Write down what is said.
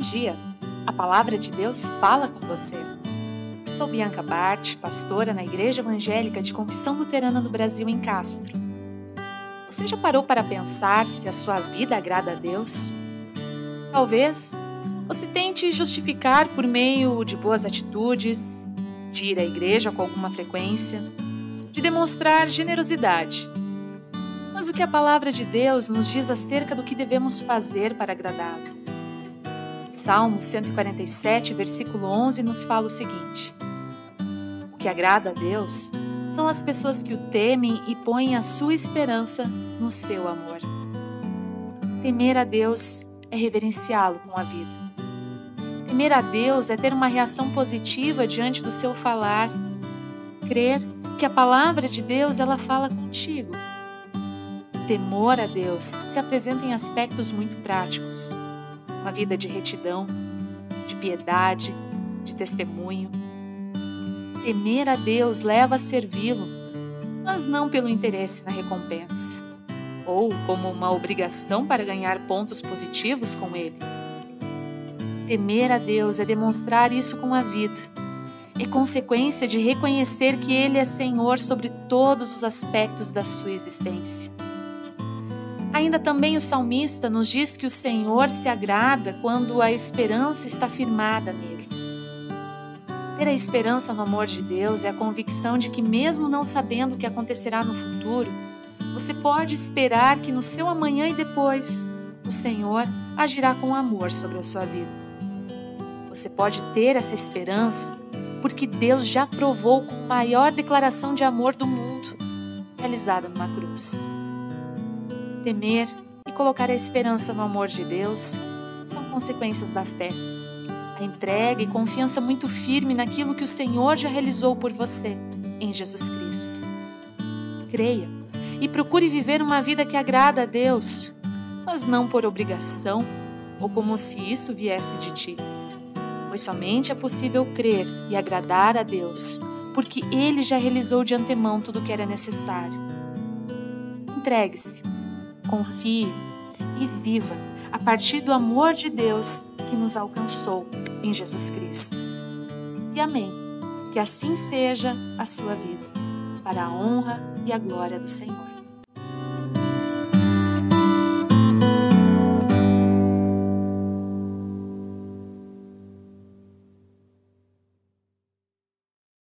dia! A palavra de Deus fala com você. Sou Bianca Bart, pastora na Igreja Evangélica de Confissão Luterana do Brasil em Castro. Você já parou para pensar se a sua vida agrada a Deus? Talvez você tente justificar por meio de boas atitudes, de ir à igreja com alguma frequência, de demonstrar generosidade. Mas o que a palavra de Deus nos diz acerca do que devemos fazer para agradá-lo? Salmo 147, versículo 11 nos fala o seguinte: O que agrada a Deus são as pessoas que o temem e põem a sua esperança no seu amor. Temer a Deus é reverenciá-lo com a vida. Temer a Deus é ter uma reação positiva diante do seu falar, crer que a palavra de Deus ela fala contigo. Temor a Deus se apresenta em aspectos muito práticos uma vida de retidão, de piedade, de testemunho. Temer a Deus leva a servi-lo, mas não pelo interesse na recompensa, ou como uma obrigação para ganhar pontos positivos com Ele. Temer a Deus é demonstrar isso com a vida. É consequência de reconhecer que Ele é Senhor sobre todos os aspectos da sua existência. Ainda também o salmista nos diz que o Senhor se agrada quando a esperança está firmada nele. Ter a esperança no amor de Deus é a convicção de que, mesmo não sabendo o que acontecerá no futuro, você pode esperar que no seu amanhã e depois o Senhor agirá com amor sobre a sua vida. Você pode ter essa esperança porque Deus já provou com a maior declaração de amor do mundo, realizada numa cruz temer e colocar a esperança no amor de Deus são consequências da fé. A entrega e confiança muito firme naquilo que o Senhor já realizou por você em Jesus Cristo. Creia e procure viver uma vida que agrada a Deus, mas não por obrigação ou como se isso viesse de ti. Pois somente é possível crer e agradar a Deus, porque Ele já realizou de antemão tudo o que era necessário. Entregue-se confie e viva a partir do amor de Deus que nos alcançou em Jesus Cristo. E amém. Que assim seja a sua vida, para a honra e a glória do Senhor.